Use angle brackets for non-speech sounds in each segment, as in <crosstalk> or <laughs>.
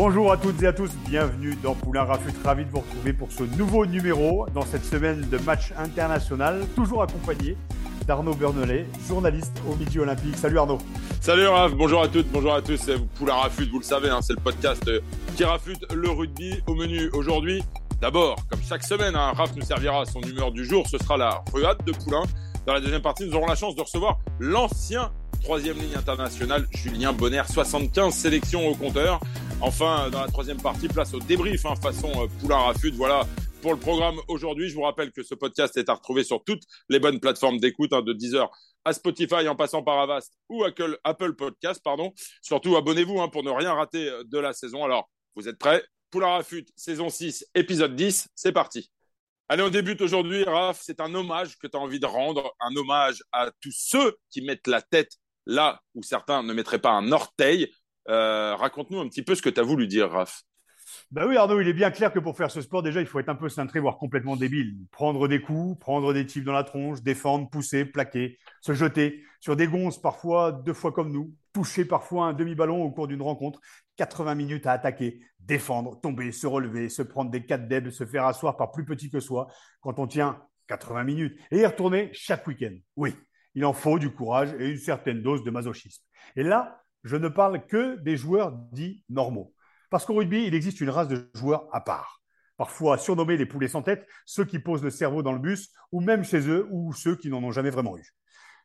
Bonjour à toutes et à tous, bienvenue dans Poulain Rafut, ravi de vous retrouver pour ce nouveau numéro dans cette semaine de match international, toujours accompagné d'Arnaud Bernolet, journaliste au Midi Olympique. Salut Arnaud. Salut Raph, bonjour à toutes, bonjour à tous. C'est Poulain Rafut, vous le savez, hein, c'est le podcast qui rafute le rugby au menu aujourd'hui. D'abord, comme chaque semaine, hein, Raph nous servira son humeur du jour, ce sera la ruade de Poulain. Dans la deuxième partie, nous aurons la chance de recevoir l'ancien troisième ligne internationale, Julien Bonner, 75 sélections au compteur. Enfin, dans la troisième partie, place au débrief, hein, façon euh, Poulain Rafut. Voilà pour le programme aujourd'hui. Je vous rappelle que ce podcast est à retrouver sur toutes les bonnes plateformes d'écoute, hein, de Deezer à Spotify en passant par Avast ou Apple, Podcast. Pardon. Surtout, abonnez-vous hein, pour ne rien rater euh, de la saison. Alors, vous êtes prêts? Poulain Rafut, saison 6, épisode 10, c'est parti. Allez, on débute aujourd'hui, Raph. C'est un hommage que tu as envie de rendre, un hommage à tous ceux qui mettent la tête là où certains ne mettraient pas un orteil. Euh, raconte-nous un petit peu ce que tu as voulu dire, Raph. Bah oui, Arnaud, il est bien clair que pour faire ce sport, déjà, il faut être un peu cintré, voire complètement débile. Prendre des coups, prendre des types dans la tronche, défendre, pousser, plaquer, se jeter sur des gonzes, parfois deux fois comme nous, toucher parfois un demi-ballon au cours d'une rencontre, 80 minutes à attaquer, défendre, tomber, se relever, se prendre des quatre debs, se faire asseoir par plus petit que soi quand on tient 80 minutes et y retourner chaque week-end. Oui, il en faut du courage et une certaine dose de masochisme. Et là, je ne parle que des joueurs dits normaux. Parce qu'au rugby, il existe une race de joueurs à part. Parfois surnommés les poulets sans tête, ceux qui posent le cerveau dans le bus, ou même chez eux, ou ceux qui n'en ont jamais vraiment eu.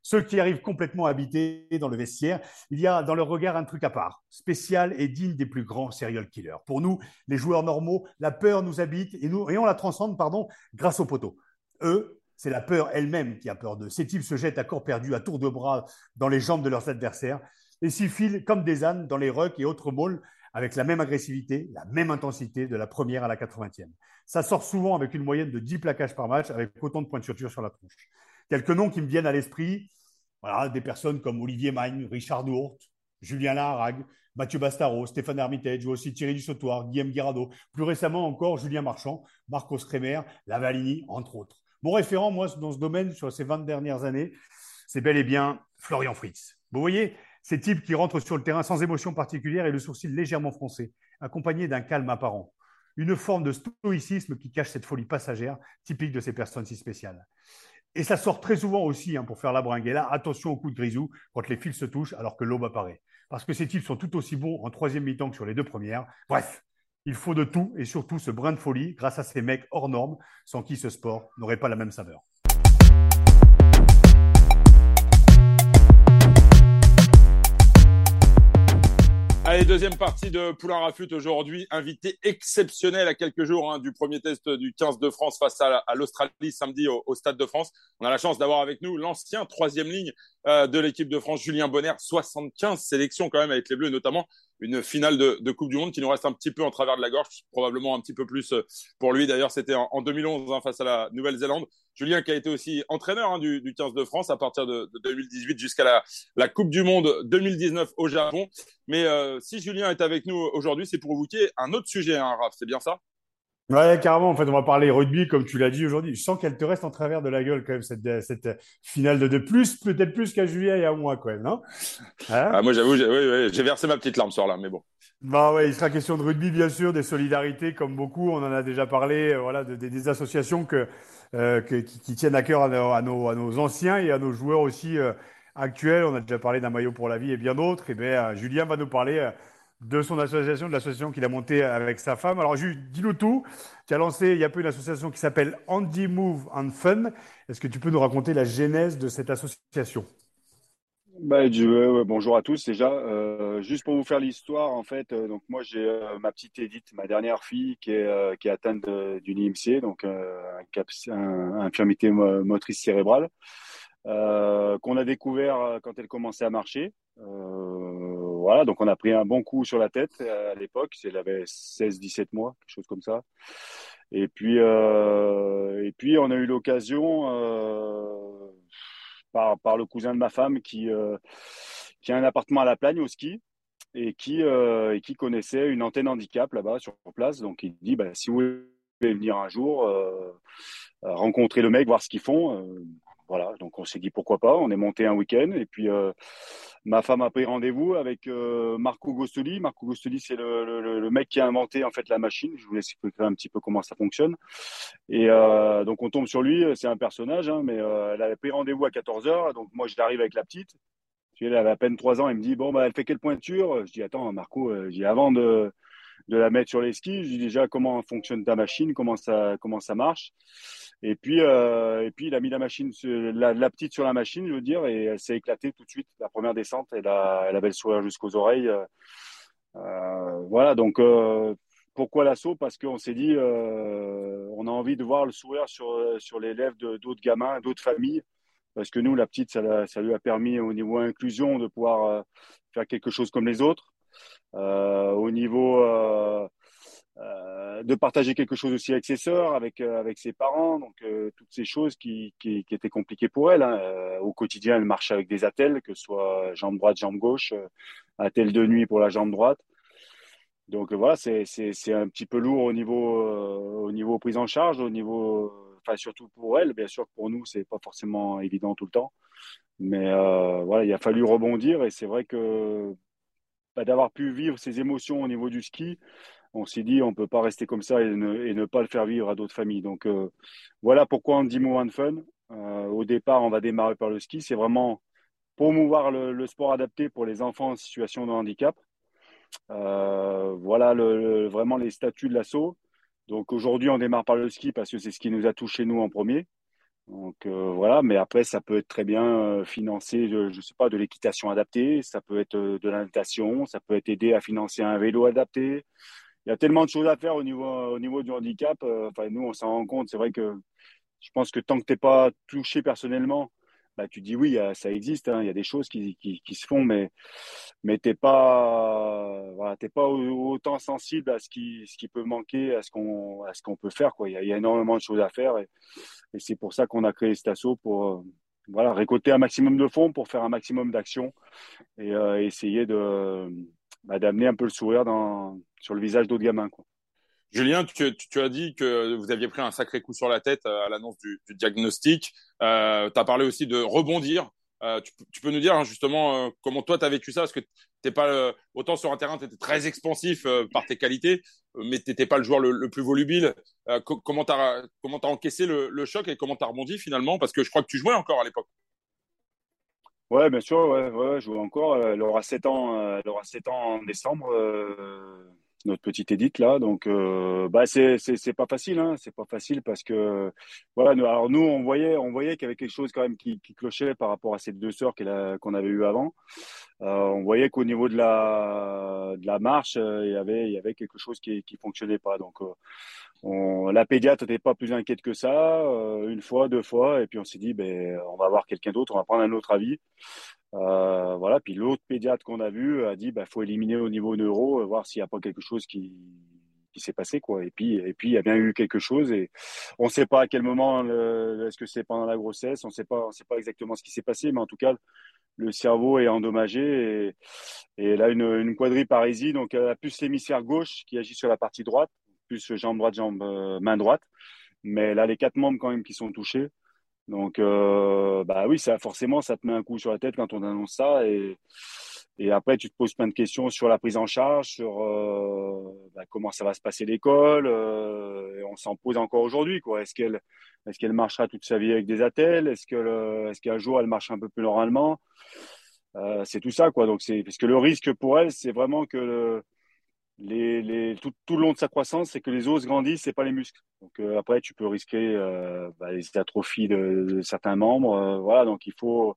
Ceux qui arrivent complètement habités dans le vestiaire, il y a dans leur regard un truc à part, spécial et digne des plus grands serial killers. Pour nous, les joueurs normaux, la peur nous habite et, nous, et on la transcende pardon, grâce au poteau. Eux, c'est la peur elle-même qui a peur d'eux. Ces types se jettent à corps perdu, à tour de bras, dans les jambes de leurs adversaires et s'y filent comme des ânes dans les rucks et autres malls avec la même agressivité, la même intensité de la première à la 80e. Ça sort souvent avec une moyenne de 10 plaquages par match, avec autant de points de suture sur la tronche. Quelques noms qui me viennent à l'esprit, des personnes comme Olivier Magne, Richard Dourt, Julien Laharag, Mathieu Bastaro, Stéphane Armitage, ou aussi Thierry Dussautoir, Guillaume Guirado, plus récemment encore Julien Marchand, Marcos Kremer, Lavalini, entre autres. Mon référent, moi, dans ce domaine, sur ces 20 dernières années, c'est bel et bien Florian Fritz. Vous voyez, ces types qui rentrent sur le terrain sans émotion particulière et le sourcil légèrement froncé, accompagné d'un calme apparent. Une forme de stoïcisme qui cache cette folie passagère, typique de ces personnes si spéciales. Et ça sort très souvent aussi hein, pour faire la bringue. Et là, attention au coup de grisou quand les fils se touchent alors que l'aube apparaît. Parce que ces types sont tout aussi bons en troisième mi-temps que sur les deux premières. Bref, il faut de tout et surtout ce brin de folie grâce à ces mecs hors normes sans qui ce sport n'aurait pas la même saveur. Allez, deuxième partie de Poulain Rafut aujourd'hui. Invité exceptionnel à quelques jours hein, du premier test du 15 de France face à, l'Australie samedi au, Stade de France. On a la chance d'avoir avec nous l'ancien troisième ligne euh, de l'équipe de France, Julien Bonner. 75 sélections quand même avec les Bleus, notamment une finale de, Coupe du Monde qui nous reste un petit peu en travers de la gorge, probablement un petit peu plus euh, pour lui. D'ailleurs, c'était en, 2011 hein, face à la Nouvelle-Zélande. Julien qui a été aussi entraîneur hein, du, 15 de France à partir de, 2018 jusqu'à la, Coupe du Monde 2019 au Japon. Mais euh, si Julien est avec nous aujourd'hui, c'est pour évoquer un autre sujet, hein, Raph, c'est bien ça? Ouais, carrément. En fait, on va parler rugby, comme tu l'as dit aujourd'hui. Je sens qu'elle te reste en travers de la gueule, quand même, cette, cette finale de, de plus, peut-être plus qu'à Julien et à moi, quand même, non? Hein? Ah, Moi, j'avoue, j'ai versé ma petite larme ce soir-là, mais bon. Bah ouais, il sera question de rugby, bien sûr, des solidarités, comme beaucoup. On en a déjà parlé, euh, voilà, des associations que, euh, qui, qui, tiennent à cœur à nos, à nos, à nos, anciens et à nos joueurs aussi euh, actuels. On a déjà parlé d'un maillot pour la vie et bien d'autres. Et bien, Julien va nous parler de son association, de l'association qu'il a montée avec sa femme. Alors, dis-nous tout. Tu as lancé il y a peu une association qui s'appelle Andy Move and Fun. Est-ce que tu peux nous raconter la genèse de cette association? Bah, bonjour à tous déjà. Euh, juste pour vous faire l'histoire, en fait, euh, donc moi j'ai euh, ma petite Edith, ma dernière fille, qui est, atteinte d'une IMC, donc un, infirmité motrice cérébrale. qu'on a découvert quand elle commençait à marcher. Voilà, donc on a pris un bon coup sur la tête à l'époque. Elle avait 16-17 mois, quelque chose comme ça. Et puis, et puis on a eu l'occasion par, par le cousin de ma femme qui, qui a un appartement à la Plagne au ski et qui, et qui connaissait une antenne handicap là-bas sur place. Donc il dit bah, si vous voulez venir un jour, euh, rencontrer le mec, voir ce qu'ils font. Euh, voilà, donc on s'est dit pourquoi pas. On est monté un week-end et puis euh, ma femme a pris rendez-vous avec Marco Gostoli. Marco Gostoli, c'est le, mec qui a inventé en fait la machine. Je vous laisse expliquer un petit peu comment ça fonctionne. Et donc on tombe sur lui, c'est un personnage, hein, mais elle avait pris rendez-vous à 14h. Donc moi, j'arrive avec la petite. Elle avait à peine 3 ans. Elle me dit Bon, bah, elle fait quelle pointure? Je dis Attends, Marco, j'ai avant de, de la mettre sur les skis, je dis déjà comment fonctionne ta machine, comment ça, comment ça marche. Et puis, euh, et puis, il a mis la machine, la, petite sur la machine, je veux dire, et elle s'est éclatée tout de suite. La première descente, elle, a, elle avait le sourire jusqu'aux oreilles. Euh, voilà, donc euh, pourquoi l'assaut? Parce qu'on s'est dit, euh, on a envie de voir le sourire sur, sur les lèvres d'autres gamins, d'autres familles. Parce que nous, la petite, ça, lui a permis au niveau inclusion de pouvoir euh, faire quelque chose comme les autres. Euh, au niveau euh, de partager quelque chose aussi avec ses sœurs, avec euh, avec ses parents, donc euh, toutes ces choses qui, qui, étaient compliquées pour elle. Hein. au quotidien, elle marche avec des attelles, que ce soit jambe droite, jambe gauche, attelle de nuit pour la jambe droite. Donc voilà, c'est un petit peu lourd au niveau au niveau prise en charge, au niveau, enfin surtout pour elle, bien sûr pour nous c'est pas forcément évident tout le temps, mais voilà, il a fallu rebondir et c'est vrai que bah, d'avoir pu vivre ces émotions au niveau du ski, on s'est dit on peut pas rester comme ça et ne, pas le faire vivre à d'autres familles. Donc euh, voilà pourquoi on dit and Fun. Euh, au départ, on va démarrer par le ski. C'est vraiment promouvoir le, le, sport adapté pour les enfants en situation de handicap. Euh, voilà vraiment les statuts de l'assaut. Donc aujourd'hui, on démarre par le ski parce que c'est ce qui nous a touché nous en premier. Donc voilà, mais après ça peut être très bien financé, je, ne sais pas, de l'équitation adaptée, ça peut être de la natation, ça peut être aider à financer un vélo adapté, il y a tellement de choses à faire au niveau, au niveau du handicap. Euh, enfin, nous, on s'en rend compte. C'est vrai que je pense que tant que tu n'es pas touché personnellement, bah, tu dis oui, ça existe. Hein, il y a des choses qui, qui, se font, mais, mais tu n'es pas, voilà, pas autant sensible à ce qui, ce qui peut manquer, à ce qu'on peut faire. Il, y a, énormément de choses à faire. Et, c'est pour ça qu'on a créé cet assaut pour euh, voilà, récolter un maximum de fonds pour faire un maximum d'actions et euh, essayer bah, d'amener un peu le sourire dans, sur le visage d'autres gamins. Quoi. Julien, tu, tu, as dit que vous aviez pris un sacré coup sur la tête euh, à l'annonce du, du, diagnostic. Euh, tu as parlé aussi de rebondir. Euh, tu, tu, peux nous dire hein, justement euh, comment toi tu as vécu ça? Parce que t'es pas euh, autant sur un terrain, tu étais très expansif par tes qualités, mais tu n'étais pas le joueur le, le plus volubile. comment tu as, as encaissé le, le choc et comment tu as rebondi finalement? Parce que je crois que tu jouais encore à l'époque. Ouais, bien sûr, ouais, ouais, je joue encore. Elle aura 7 ans, elle aura 7 ans en décembre, euh, notre petite Edith là. Donc, euh, bah, c'est, pas facile, hein. C'est pas facile parce que, voilà, nous, alors nous, on voyait, on voyait qu'il y avait quelque chose quand même qui, clochait par rapport à ces deux sœurs qu'on avait eu avant. Euh, on voyait qu'au niveau de la, de la marche, il y avait, y avait quelque chose qui, qui fonctionnait pas. Donc, on, la pédiatre n'était pas plus inquiète que ça, euh, une fois, deux fois, et puis on s'est dit, ben, on va voir quelqu'un d'autre, on va prendre un autre avis. Euh, voilà, puis l'autre pédiatre qu'on a vu a dit, ben, faut éliminer au niveau neuro, euh, voir s'il n'y a pas quelque chose qui, qui s'est passé, quoi. Et puis, et puis, il y a bien eu quelque chose, et on ne sait pas à quel moment, est-ce que c'est pendant la grossesse, on ne sait pas, on sait pas exactement ce qui s'est passé, mais en tout cas, le cerveau est endommagé et, et là une, une quadriparésie, donc elle a plus l'hémisphère gauche qui agit sur la partie droite plus jambe droite, jambe euh, main droite. Mais là, les quatre membres quand même qui sont touchés. Donc, euh, bah oui, ça forcément, ça te met un coup sur la tête quand on annonce ça. Et, et après, tu te poses plein de questions sur la prise en charge, sur euh, bah, comment ça va se passer l'école. et on s'en pose encore aujourd'hui. Quoi. Est-ce qu'elle, est-ce qu'elle marchera toute sa vie avec des attelles? Est-ce que, est-ce qu'un jour elle marche un peu plus normalement? C'est tout ça, quoi. Donc c'est parce que le risque pour elle, c'est vraiment que le, tout, le long de sa croissance, c'est que les os grandissent, c'est pas les muscles. Donc euh, après, tu peux risquer euh, bah, les atrophies de, certains membres. Euh, voilà, donc il faut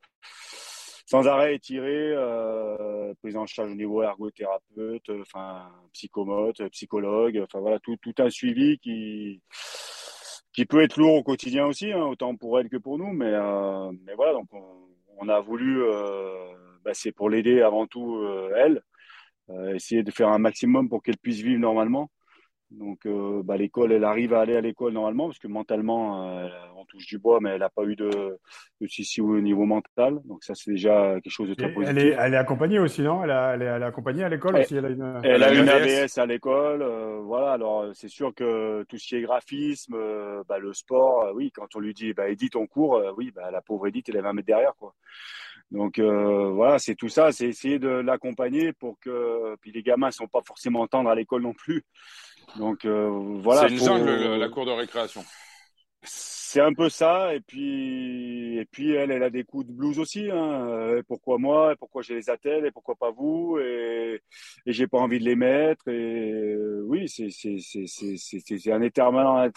sans arrêt étirer, euh, prise en charge au niveau ergothérapeute, enfin psychomote, psychologue, enfin voilà, tout, un suivi qui qui peut être lourd au quotidien aussi, hein, autant pour elle que pour nous, mais voilà, donc on, on a voulu, bah, c'est pour l'aider avant tout elle, essayer de faire un maximum pour qu'elle puisse vivre normalement. Donc, euh, bah, l'école, elle arrive à aller à l'école normalement parce que mentalement, euh, on touche du bois, mais elle n'a pas eu de, de soucis au niveau mental. Donc, ça, c'est déjà quelque chose de très positif. Elle est, elle est accompagnée aussi, non? Elle, elle, est, elle, est, accompagnée à l'école aussi Elle a une, elle a une ABS à l'école. Euh, voilà, alors c'est sûr que tout ce qui est graphisme, euh, bah, le sport, oui, quand on lui dit, bah, Edith, ton cours, oui, bah, la pauvre Edith, elle va mettre derrière, quoi. Donc voilà, c'est tout ça, c'est essayer de l'accompagner pour que. Puis les gamins ne sont pas forcément tendres à l'école non plus. Donc euh, voilà. C'est une jungle la cour de récréation. C'est un peu ça, et puis et puis elle, elle a des coups de blues aussi. Hein. Euh, pourquoi moi? Et Pourquoi j'ai les attelles? Et pourquoi pas vous? Et, et j'ai pas envie de les mettre. Et euh, oui, c'est c'est c'est c'est un éternel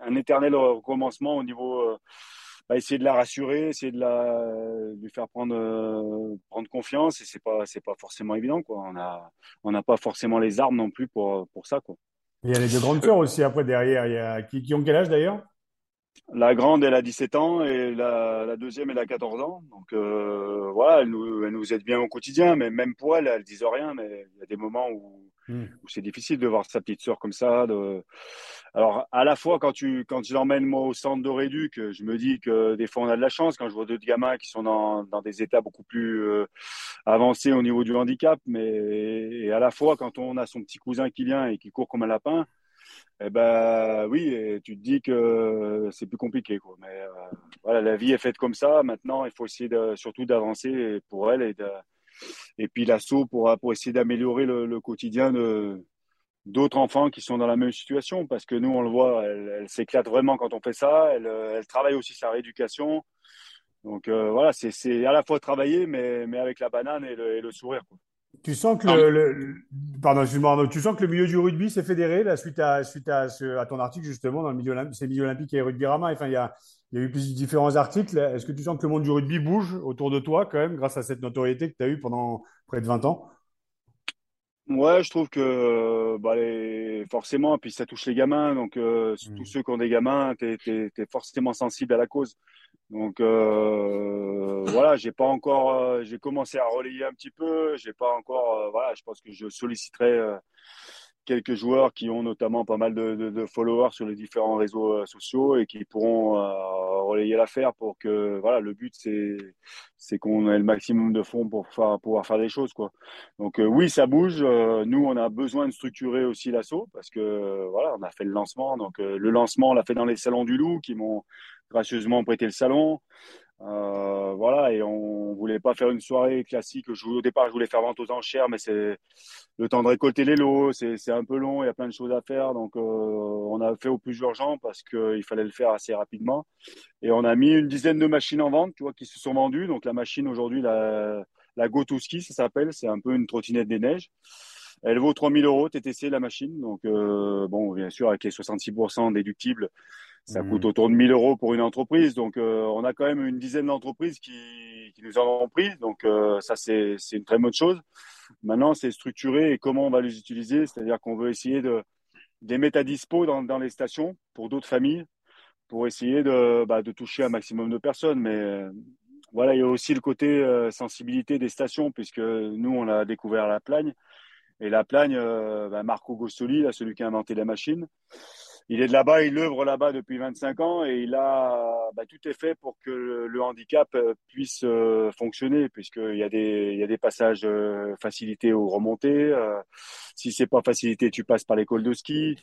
un éternel recommencement au niveau. Bah, essayer de la rassurer, essayer de la lui faire prendre prendre confiance et c'est pas c'est pas forcément évident quoi. On a on n'a pas forcément les armes non plus pour pour ça quoi. Il y a les deux grandes sœurs aussi après derrière. Il y a qui, qui ont quel âge d'ailleurs? La grande, elle a 17 ans et la, la deuxième, elle a 14 ans. Donc euh, voilà, elle nous, elle nous aide bien au quotidien, mais même pour elle, elle ne disent rien. Mais il y a des moments où Hmm. C'est difficile de voir sa petite sœur comme ça. Alors, à la fois, quand, tu, quand je l'emmène moi au centre de réduc, je me dis que des fois on a de la chance quand je vois d'autres gamins qui sont dans, dans des états beaucoup plus euh, avancés au niveau du handicap. Mais et à la fois, quand on a son petit cousin qui vient et qui court comme un lapin, eh ben oui, tu te dis que c'est plus compliqué. Mais euh, voilà, la vie est faite comme ça. Maintenant, il faut essayer surtout d'avancer pour elle et de et puis l'assaut pour, pour essayer d'améliorer le, quotidien de d'autres enfants qui sont dans la même situation parce que nous on le voit elle, s'éclate vraiment quand on fait ça elle, elle travaille aussi sa rééducation donc euh, voilà c'est à la fois travailler mais, mais avec la banane et le, et le sourire quoi. Tu sens que le, pardon, tu sens que le milieu du rugby s'est fédéré là, suite à suite à, ce, à ton article justement dans le milieu c'est milieu olympique et rugby rama. Enfin, il y a il y a eu différents articles. Est-ce que tu sens que le monde du rugby bouge autour de toi quand même, grâce à cette notoriété que tu as eue pendant près de 20 ans? Ouais, je trouve que bah, forcément, puis ça touche les gamins. Donc, euh, tous mmh. ceux qui ont des gamins, tu es, forcément sensible à la cause. Donc, euh, voilà, j'ai pas encore. Euh, j'ai commencé à relayer un petit peu. J'ai pas encore. Voilà, je pense que je solliciterai quelques joueurs qui ont notamment pas mal de, followers sur les différents réseaux euh, sociaux et qui pourront euh, relayer l'affaire pour que voilà le but c'est c'est qu'on ait le maximum de fonds pour faire, pouvoir faire des choses quoi. Donc euh, oui ça bouge. Nous on a besoin de structurer aussi l'assaut parce que voilà on a fait le lancement. Donc le lancement on l'a fait dans les salons du loup qui m'ont gracieusement prêté le salon euh, voilà, et on voulait pas faire une soirée classique. Je, au départ, je voulais faire vente aux enchères, mais c'est le temps de récolter les lots, c'est un peu long, il y a plein de choses à faire. Donc, euh, on a fait au plus urgent parce qu'il fallait le faire assez rapidement. Et on a mis une dizaine de machines en vente, tu vois, qui se sont vendues. Donc, la machine aujourd'hui, la, la ça s'appelle, c'est un peu une trottinette des neiges. Elle vaut 3000 euros TTC la machine. Donc, euh, bon, bien sûr, avec les 66% déductibles, ça coûte mmh. autour de 1000 euros pour une entreprise. Donc, euh, on a quand même une dizaine d'entreprises qui, qui, nous en ont pris. Donc, euh, ça, c'est une très bonne chose. Maintenant, c'est structuré et comment on va les utiliser. C'est-à-dire qu'on veut essayer de, de les mettre à dispo dans, dans les stations pour d'autres familles pour essayer de, bah, de toucher un maximum de personnes. Mais euh, voilà, il y a aussi le côté sensibilité des stations, puisque nous, on a découvert la plagne. Et la plagne, bah, Marco Gostoli, là, celui qui a inventé la machine, il est de là-bas, il œuvre là-bas depuis 25 ans et il a bah, tout est fait pour que le, handicap euh, puisse euh, fonctionner, puisqu'il y a des il y a des passages euh, facilités ou remontés. Euh, si c'est pas facilité, tu passes par l'école de ski.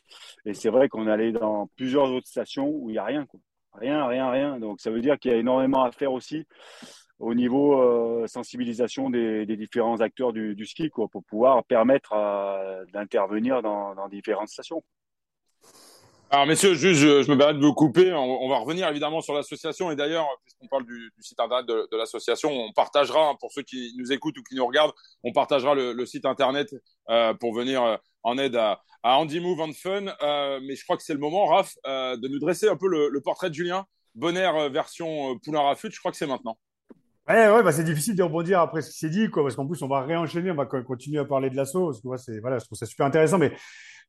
Et c'est vrai qu'on allé dans plusieurs autres stations où il y a rien, quoi. Rien, rien, rien. Donc ça veut dire qu'il y a énormément à faire aussi au niveau sensibilisation des, des, différents acteurs du, du ski, quoi, pour pouvoir permettre d'intervenir dans, dans différentes stations. Alors, messieurs, juste, je, me permets de vous couper. On, va revenir évidemment sur l'association. Et d'ailleurs, puisqu'on parle du, du, site internet de, de l'association, on partagera, hein, pour ceux qui nous écoutent ou qui nous regardent, on partagera le, le site internet euh, pour venir euh, en aide à, à, Andy Move and Fun. Euh, mais je crois que c'est le moment, Raph, euh, de nous dresser un peu le, le portrait de Julien. Bonheur euh, version Poulain Rafut, je crois que c'est maintenant. Ouais, ouais, bah c'est difficile de rebondir après ce qui s'est dit, quoi, parce qu'en plus, on va réenchaîner, on va continuer à parler de l'assaut, parce que voilà, je trouve ça super intéressant, mais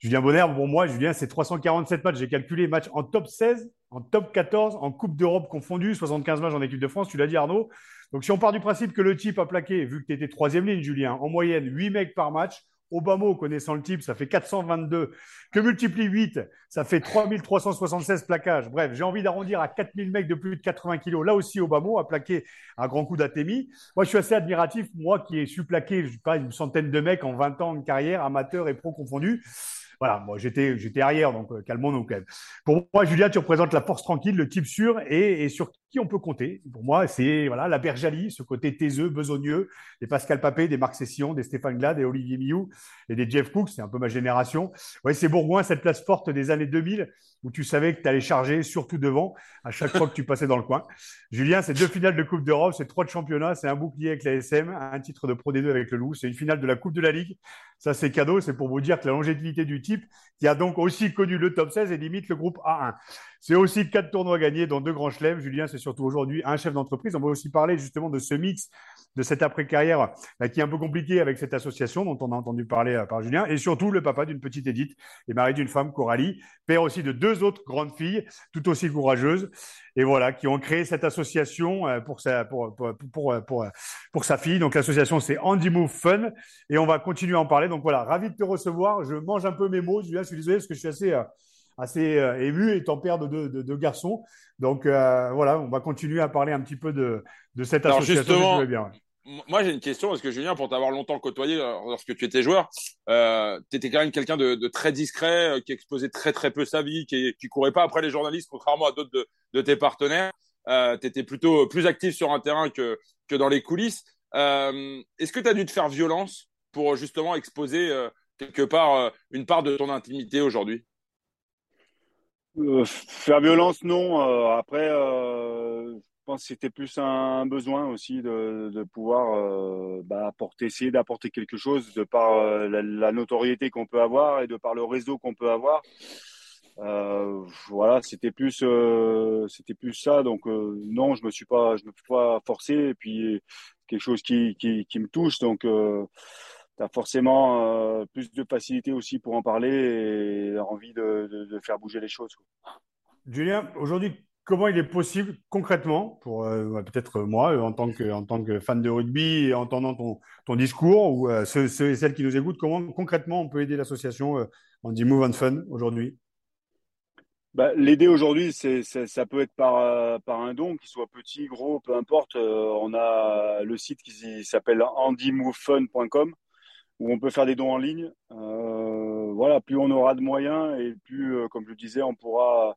Julien Bonner, pour moi, Julien, c'est 347 matchs. J'ai calculé matchs en top 16, en top 14, en Coupe d'Europe confondue, 75 matchs en équipe de France. Tu l'as dit, Arnaud. Donc, si on part du principe que le type a plaqué, vu que tu étais troisième ligne, Julien, en moyenne 8 mecs par match, Obama, connaissant le type, ça fait 422. Que multiplie 8, ça fait 3376 plaquages. Bref, j'ai envie d'arrondir à 4000 mecs de plus de 80 kilos. Là aussi, Obama a plaqué un grand coup d'atémie. Moi, je suis assez admiratif, moi qui ai su plaquer, je sais pas, une centaine de mecs en 20 ans de carrière, amateur et pro confondus. Voilà, moi j'étais j'étais arrière, donc euh, calmons-nous quand même. Pour moi, Julien, tu représentes la force tranquille, le type sûr et, et sur qui on peut compter. Pour moi, c'est voilà la Berjali, ce côté taiseux, besogneux, des Pascal Papé, des Marc Session, des Stéphane Glad, des Olivier Miou et des Jeff Cook, c'est un peu ma génération. Ouais, c'est Bourgoin, cette place forte des années 2000 où tu savais que tu allais charger surtout devant à chaque fois que tu passais dans le coin. Julien, c'est deux finales de Coupe d'Europe, c'est trois de championnat, c'est un bouclier avec la SM, un titre de Pro D2 avec le Loup, c'est une finale de la Coupe de la Ligue. Ça, c'est cadeau, c'est pour vous dire que la longévité du type, qui a donc aussi connu le top 16 et limite le groupe A1. C'est aussi quatre tournois gagnés, dont deux grands chelems. Julien, c'est surtout aujourd'hui un chef d'entreprise. On va aussi parler justement de ce mix de cette après-carrière bah, qui est un peu compliqué avec cette association dont on a entendu parler euh, par Julien, et surtout le papa d'une petite Édith et mari d'une femme, Coralie, père aussi de deux autres grandes filles, tout aussi courageuses, et voilà, qui ont créé cette association euh, pour sa, pour, pour, pour, pour, pour sa fille. Donc l'association, c'est Andy Move Fun, et on va continuer à en parler. Donc voilà, ravi de te recevoir. Je mange un peu mes mots, Julien, je suis désolé parce que je suis assez euh, assez euh, ému étant père de deux, de, de garçons. Donc euh, voilà, on va continuer à parler un petit peu de, de cette Alors, association. justement, si bien. Moi, j'ai une question parce que Julien, pour t'avoir longtemps côtoyé euh, lorsque tu étais joueur, euh, tu étais quand même quelqu'un de, de très discret, euh, qui exposait très très peu sa vie, qui, qui courait pas après les journalistes, contrairement à d'autres de, de tes partenaires. Euh, tu étais plutôt plus actif sur un terrain que, que dans les coulisses. Euh, Est-ce que tu as dû te faire violence pour justement exposer euh, quelque part euh, une part de ton intimité aujourd'hui? Euh, faire violence, non. Euh, après, euh, je pense que c'était plus un besoin aussi de, pouvoir bah, apporter, essayer d'apporter quelque chose de par la, notoriété qu'on peut avoir et de par le réseau qu'on peut avoir. Voilà, c'était plus, c'était plus ça. Donc non, je me suis pas, je me suis pas forcé. Et puis quelque chose qui, qui, qui me touche. Donc tu as forcément euh, plus de facilité aussi pour en parler et envie de, de, de faire bouger les choses. quoi. Julien, aujourd'hui, comment il est possible concrètement, pour euh, peut-être moi, euh, en tant, que, en tant que fan de rugby et entendant ton, ton discours, ou euh, ceux, ceux et celles qui nous écoutent, comment concrètement on peut aider l'association euh, Andy Move and Fun aujourd'hui? Bah, l'aider aujourd'hui, c'est, c'est- ça peut être par, euh, par un don, qu'il soit petit, gros, peu importe. Euh, on a le site qui s'appelle handymovefun.com où on peut faire des dons en ligne. Euh, voilà, plus on aura de moyens et plus, euh, comme je disais, on pourra.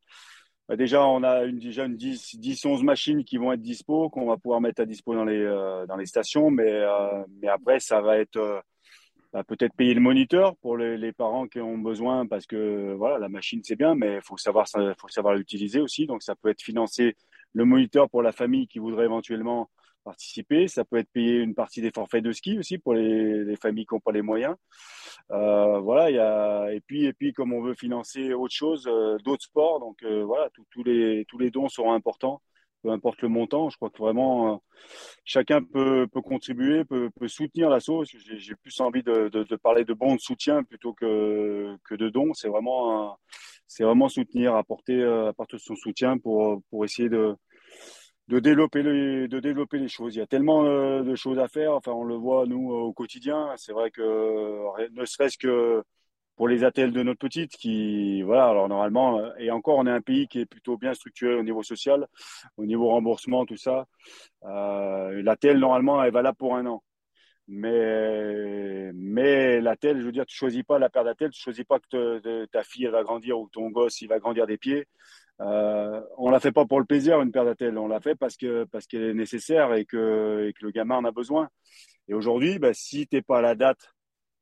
bah, déjà, on a une, déjà une 10, 10, 11 machines qui vont être dispo, qu'on va pouvoir mettre à dispo dans les, euh, dans les stations. Mais, mais après, ça va être bah, peut-être payer le moniteur pour les, les parents qui ont besoin parce que voilà, la machine c'est bien, mais il faut savoir, faut savoir l'utiliser aussi. Donc, ça peut être financer le moniteur pour la famille qui voudrait éventuellement participer. Ça peut être payer une partie des forfaits de ski aussi pour les, les familles qui n'ont pas les moyens. Euh, voilà, il y a et puis et puis comme on veut financer autre chose, euh, d'autres sports, donc euh, voilà, tous les tous les dons seront importants, peu importe le montant. Je crois que vraiment euh, chacun peut peut contribuer, peut peut soutenir l'asso. J'ai plus envie de, de parler de bons de soutien plutôt que que de dons. C'est vraiment c'est vraiment soutenir, apporter apporter son soutien pour pour essayer de de développer les, de développer les choses. Il y a tellement euh, de choses à faire. Enfin, on le voit, nous, au quotidien. C'est vrai que, euh, ne serait-ce que pour les ATL de notre petite, qui, voilà, alors normalement, euh, et encore, on est un pays qui est plutôt bien structuré au niveau social, au niveau remboursement, tout ça. Euh, l'ATL, normalement, elle va là pour un an. Mais, mais l'ATL, je veux dire, tu choisis pas la paire d'ATL, tu choisis pas que ta fille, elle va grandir ou ton gosse, il va grandir des pieds. Euh, on la fait pas pour le plaisir, une paire d'attelles. On la fait parce que parce qu'elle est nécessaire et que, et que le gamin en a besoin. Et aujourd'hui, bah, si t'es pas à la date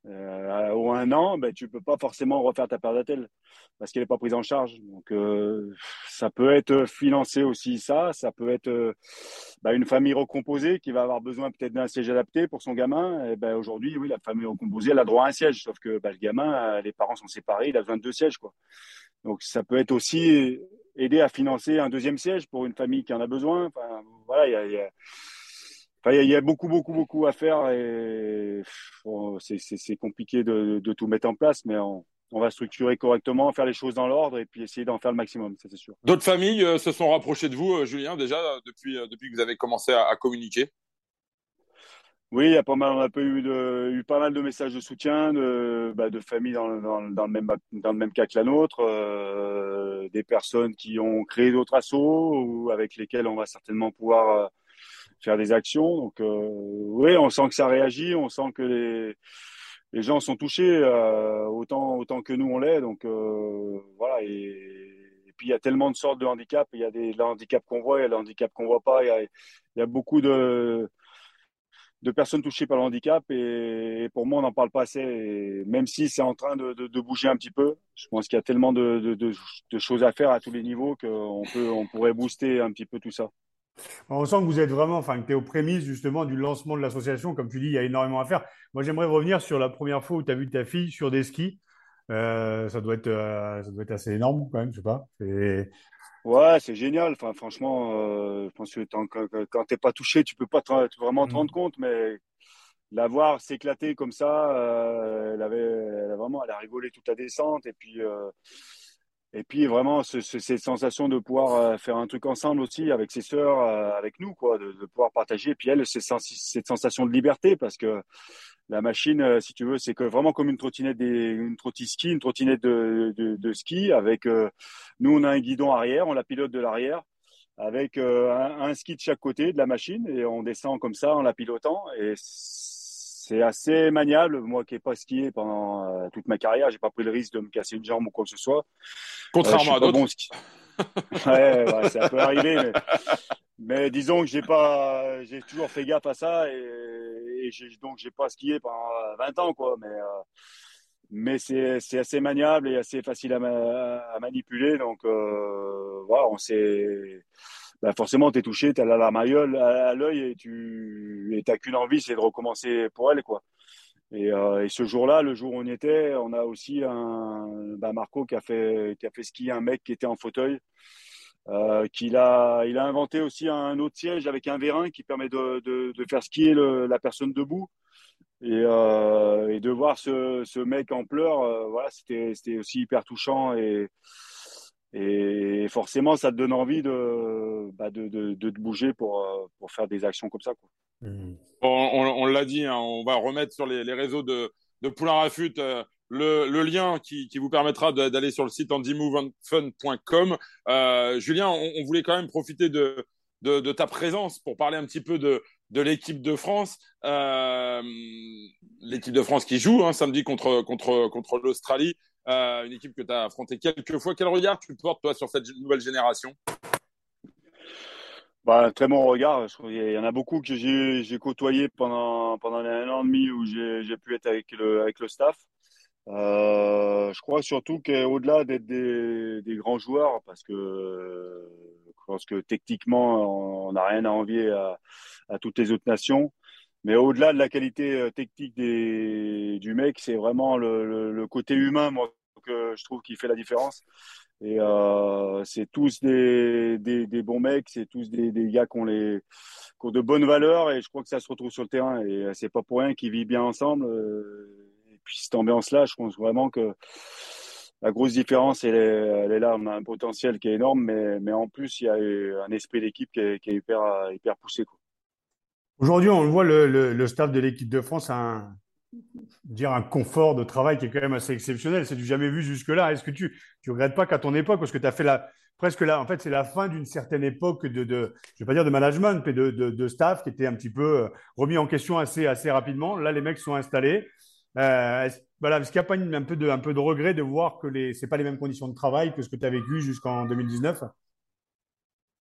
euh, ou un an, bah, tu peux pas forcément refaire ta paire d'attelles parce qu'elle est pas prise en charge. Donc euh, ça peut être financé aussi ça. Ça peut être euh, bah, une famille recomposée qui va avoir besoin peut-être d'un siège adapté pour son gamin. Et ben aujourd'hui, oui, la famille recomposée, elle a droit à un siège. Sauf que bah, le gamin, euh, les parents sont séparés, il a besoin de deux sièges, quoi. Donc ça peut être aussi aider à financer un deuxième siège pour une famille qui en a besoin. Enfin, voilà, il y a, y a- y a- beaucoup, beaucoup, beaucoup à faire et c'est compliqué de, tout mettre en place, mais on, va structurer correctement, faire les choses dans l'ordre et puis essayer d'en faire le maximum, c'est sûr. D'autres familles se sont rapprochées de vous, Julien, déjà depuis, depuis que vous avez commencé à, communiquer? Oui, il y a pas mal, on a eu, de, eu pas mal de messages de soutien de, bah, de familles dans, dans, le même, dans le même cas que la nôtre, euh, des personnes qui ont créé d'autres assos ou avec lesquelles on va certainement pouvoir faire des actions. Donc, euh, oui, on sent que ça réagit, on sent que les, les gens sont touchés euh, autant, autant que nous on l'est. Donc, euh, voilà. Et, puis, il y a tellement de sortes de handicaps. Il y a des handicaps qu'on voit, il y a des handicaps qu'on voit pas. Il y a, il y a beaucoup de de personnes touchées par le handicap et, pour moi on n'en parle pas assez même si c'est en train de, bouger un petit peu je pense qu'il y a tellement de, choses à faire à tous les niveaux qu'on on pourrait booster un petit peu tout ça on sent que vous êtes vraiment, enfin, que tu es aux prémices justement du lancement de l'association. Comme tu dis, il y a énormément à faire. Moi, j'aimerais revenir sur la première fois où tu as vu ta fille sur des skis. Euh, ça, doit être, euh, ça doit être assez énorme quand même, je sais pas. Ouais, c'est génial. Enfin, franchement, euh, je pense que quand, tu n'es pas touché, tu peux pas vraiment te mm. rendre compte, mais la voir s'éclater comme ça, elle avait, elle a vraiment, elle a rigolé toute la descente et puis et puis vraiment cette sensation de pouvoir euh, faire un truc ensemble aussi avec ses sœurs, euh, avec nous, quoi, de, pouvoir partager. Et puis elle, cette sensation de liberté parce que la machine, euh, si tu veux, c'est que vraiment comme une trottinette, des, une une trottinette de, de, ski avec. nous, on a un guidon arrière, on la pilote de l'arrière avec un, ski de chaque côté de la machine et on descend comme ça en la pilotant et c'est assez maniable. Moi qui n'ai pas skié pendant euh, toute ma carrière, j'ai pas pris le risque de me casser une jambe ou quoi que ce soit. Contrairement euh, à d'autres. Bon <laughs> ouais, ouais ça peut arriver. Mais, disons que j'ai pas, j'ai toujours fait gaffe à ça et, et donc j'ai pas skié pendant 20 ans quoi. Mais euh, mais c'est, c'est assez maniable et assez facile à, à manipuler. Donc voilà, on s'est bah forcément, tu es touché, tu as la larme à l'œil et tu n'as qu'une envie, c'est de recommencer pour elle. quoi. Et, euh, et ce jour-là, le jour où on était, on a aussi un bah Marco qui a fait qui a fait skier un mec qui était en fauteuil, euh, a il a inventé aussi un autre siège avec un vérin qui permet de, de, faire skier la personne debout. Et, euh, et de voir ce, ce mec en pleurs, euh, voilà, c'était c'était aussi hyper touchant et et forcément, ça te donne envie de, bah de, de, de, te bouger pour, euh, pour faire des actions comme ça. Quoi. Mmh. On, on, l'a dit, hein, on va remettre sur les, les réseaux de, de Poulain Rafut euh, le, le, lien qui, qui vous permettra d'aller sur le site andymovefun.com. Euh, Julien, on, on, voulait quand même profiter de, de, de, ta présence pour parler un petit peu de, de l'équipe de France. Euh, l'équipe de France qui joue hein, samedi contre, contre, contre l'Australie. Euh, une équipe que tu as affrontée quelques fois. Quel regard tu portes, toi, sur cette nouvelle génération? Bah, très bon regard. Il y en a beaucoup que j'ai côtoyé pendant, pendant un an et demi où j'ai pu être avec le, avec le staff. Euh, je crois surtout qu'au-delà d'être des, grands joueurs, parce que je pense que techniquement, on n'a rien à envier à, toutes les autres nations, mais au-delà de la qualité euh, technique des, du mec, c'est vraiment le, le, côté humain, moi, que je trouve qui fait la différence. Et euh, c'est tous des, des, des, bons mecs, c'est tous des, des gars qui ont, les, qui ont de bonnes valeurs et je crois que ça se retrouve sur le terrain. Et c'est pas pour rien qu'ils vivent bien ensemble. Euh, et puis cette ambiance-là, je pense vraiment que la grosse différence, elle est, elle est, là. On a un potentiel qui est énorme, mais, mais en plus, il y a un esprit d'équipe qui est, qui est hyper, hyper poussé. Quoi. Aujourd'hui, on voit le, staff de l'équipe de France a un, dire un confort de travail qui est quand même assez exceptionnel. C'est du jamais vu jusque-là. Est-ce que tu tu regrettes pas qu'à ton époque, parce que tu as fait la presque là, en fait, c'est la fin d'une certaine époque de, je vais pas dire de management, mais de, staff qui était un petit peu euh, remis en question assez assez rapidement. Là, les mecs sont installés. Euh, est voilà, est-ce qu'il n'y a pas un peu de un peu de regret de voir que les c'est pas les mêmes conditions de travail que ce que tu as vécu jusqu'en 2019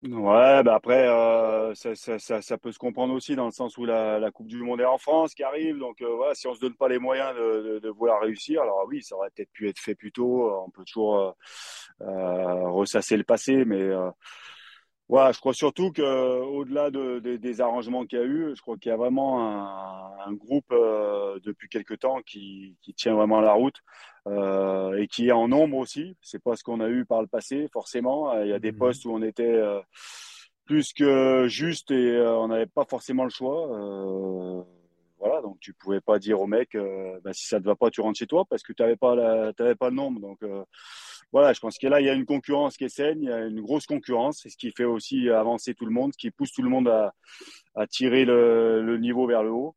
Ouais, bah après, euh, ça, ça, ça, ça, peut se comprendre aussi dans le sens où la, la Coupe du Monde est en France qui arrive. Donc euh, voilà, si on se donne pas les moyens de, de, de vouloir réussir, alors oui, ça aurait peut-être pu être fait plus tôt. On peut toujours euh, euh ressasser le passé, mais euh, voilà, je crois surtout que au-delà de, des arrangements qu'il y a eu, je crois qu'il y a vraiment un, un groupe depuis quelque temps qui, qui tient vraiment la route. Euh, et qui est en nombre aussi. C'est pas ce qu'on a eu par le passé, forcément. Il y a des mhm. postes où on était euh, plus que juste et euh, on n'avait pas forcément le choix. Voilà, donc tu pouvais pas dire au mec, bah, si ça te va pas, tu rentres chez toi parce que tu n'avais pas, pas le nombre. Donc voilà, je pense que là, il y a une concurrence qui est saine, il y a une grosse concurrence, c'est ce qui fait aussi avancer tout le monde, ce qui pousse tout le monde à, à tirer le, le, niveau vers le haut.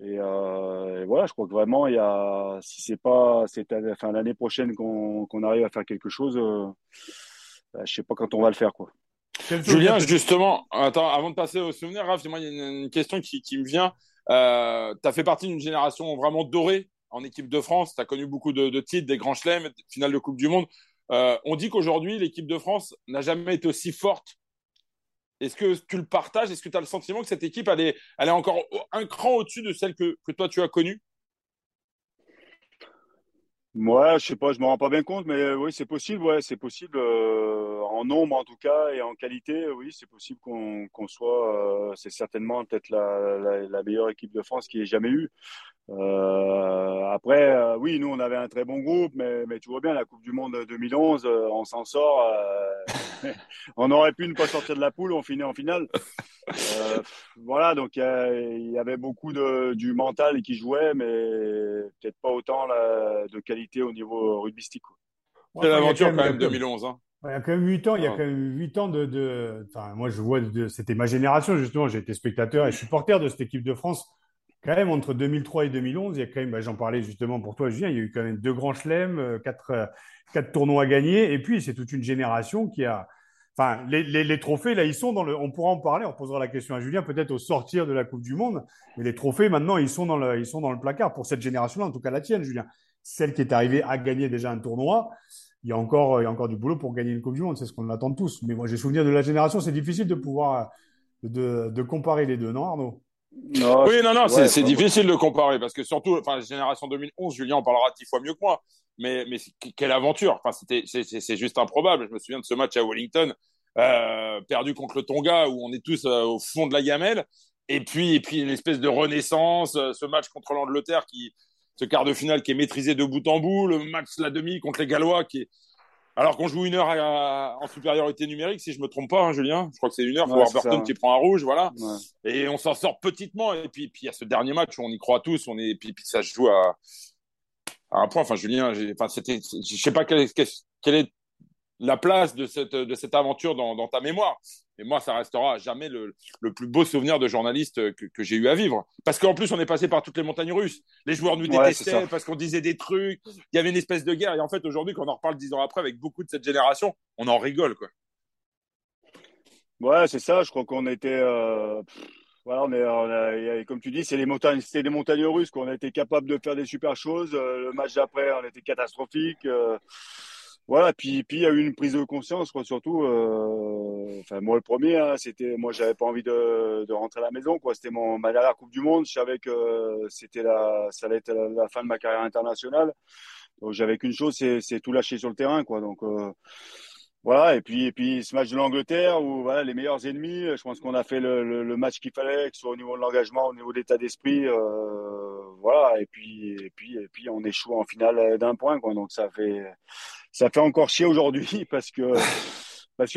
Et, euh, et, voilà, je crois que vraiment, il y a, si c'est pas cette enfin, l'année prochaine qu'on qu'on arrive à faire quelque chose, euh, bah, je sais pas quand on va le faire, quoi. Julien, justement, attends, avant de passer au souvenir, Raph, moi, il y a une, une, question qui, qui me vient. Euh, tu as fait partie d'une génération vraiment dorée en équipe de France. Tu as connu beaucoup de, de, titres, des grands chelems, finale de Coupe du Monde. Euh, on dit qu'aujourd'hui, l'équipe de France n'a jamais été aussi forte est-ce que tu le partages? Est-ce que tu as le sentiment que cette équipe, elle est, elle est encore un cran au-dessus de celle que toi, tu as connue? Moi, je sais pas, je me rends pas bien compte, mais euh, oui, c'est possible, ouais, c'est possible euh, en nombre en tout cas et en qualité, oui, c'est possible qu'on qu'on soit, euh, c'est certainement peut-être la, la, meilleure équipe de France qui ait jamais eu. Après, oui, nous, on avait un très bon groupe, mais, mais tu vois bien, la Coupe du Monde 2011, euh, on s'en sort. <laughs> on aurait pu ne pas sortir de la poule, on finit en finale. voilà, donc il y, avait beaucoup de, du mental qui jouait, mais peut-être pas autant de qualité au niveau rugbystique. C'est l'aventure quand même 2011. Hein. Il y a quand même 8 ans, il y a quand même 8 ans de, de... Enfin, moi je vois, de... c'était ma génération justement, j'ai été spectateur et supporter de cette équipe de France quand même, entre 2003 et 2011, il y a quand même, bah, j'en parlais justement pour toi, Julien, il y a eu quand même deux grands chelems, euh, quatre, euh, quatre tournois gagnés, et puis c'est toute une génération qui a. Enfin, les, les, les, trophées, là, ils sont dans le. On pourra en parler, on posera la question à Julien, peut-être au sortir de la Coupe du Monde, mais les trophées, maintenant, ils sont dans le, ils sont dans le placard pour cette génération-là, en tout cas la tienne, Julien. Celle qui est arrivée à gagner déjà un tournoi, il y a encore, il y a encore du boulot pour gagner une Coupe du Monde, c'est ce qu'on attend tous. Mais moi, j'ai souvenir de la génération, c'est difficile de pouvoir de, de comparer les deux, non, Arnaud? Oui, non, non, c'est difficile de comparer parce que surtout, enfin, la génération 2011, Julien en parlera dix fois mieux que moi. Mais, mais quelle aventure Enfin, c'était, c'est juste improbable. Je me souviens de ce match à Wellington, euh, perdu contre le Tonga, où on est tous euh, au fond de la gamelle. Et puis, et puis, l'espèce de renaissance, euh, ce match contre l'Angleterre qui, ce quart de finale qui est maîtrisé de bout en bout, le match la demi contre les Gallois qui est, alors qu'on joue une heure en supériorité numérique, si je me trompe pas, hein, Julien, je crois que c'est une heure. Ouais, Warburton qui prend un rouge, voilà. Et on s'en sort petitement. Et puis, puis il y a ce dernier match où on y croit tous. On est, puis, puis ça se joue à, à un point. Enfin, Julien, enfin, c'était, je sais pas quel, quel est la place de cette, de cette aventure dans, dans ta mémoire. Et moi, ça restera jamais le, le plus beau souvenir de journaliste que, que j'ai eu à vivre. Parce qu'en plus, on est passé par toutes les montagnes russes. Les joueurs nous détestaient parce qu'on disait des trucs. Il y avait une espèce de guerre. Et en fait, aujourd'hui, quand on en reparle dix ans après avec beaucoup de cette génération, on en rigole, quoi. Ouais, c'est ça. Je crois qu'on était. Euh... Voilà, on est, on a, comme tu dis, c'est les montagnes, c'était des montagnes russes qu'on a été capable de faire des super choses. Euh, le match d'après, on était catastrophique. Euh, voilà, puis il y a eu une prise de conscience, quoi, surtout. Euh, moi le premier, hein, c'était, moi j'avais pas envie de, rentrer à la maison, quoi. C'était mon ma dernière Coupe du Monde. Je savais que c'était la, ça allait être la, fin de ma carrière internationale. Donc j'avais qu'une chose, c'est tout lâcher sur le terrain, quoi. Donc euh, voilà, et puis, et puis ce match de l'Angleterre où voilà, les meilleurs ennemis, je pense qu'on a fait le, match qu'il fallait, que ce soit au niveau de l'engagement, au niveau de l'état d'esprit. Euh, voilà, et puis, et, puis, et puis on échoue en finale d'un point. Quoi, donc ça fait, ça fait encore chier aujourd'hui <laughs> parce que,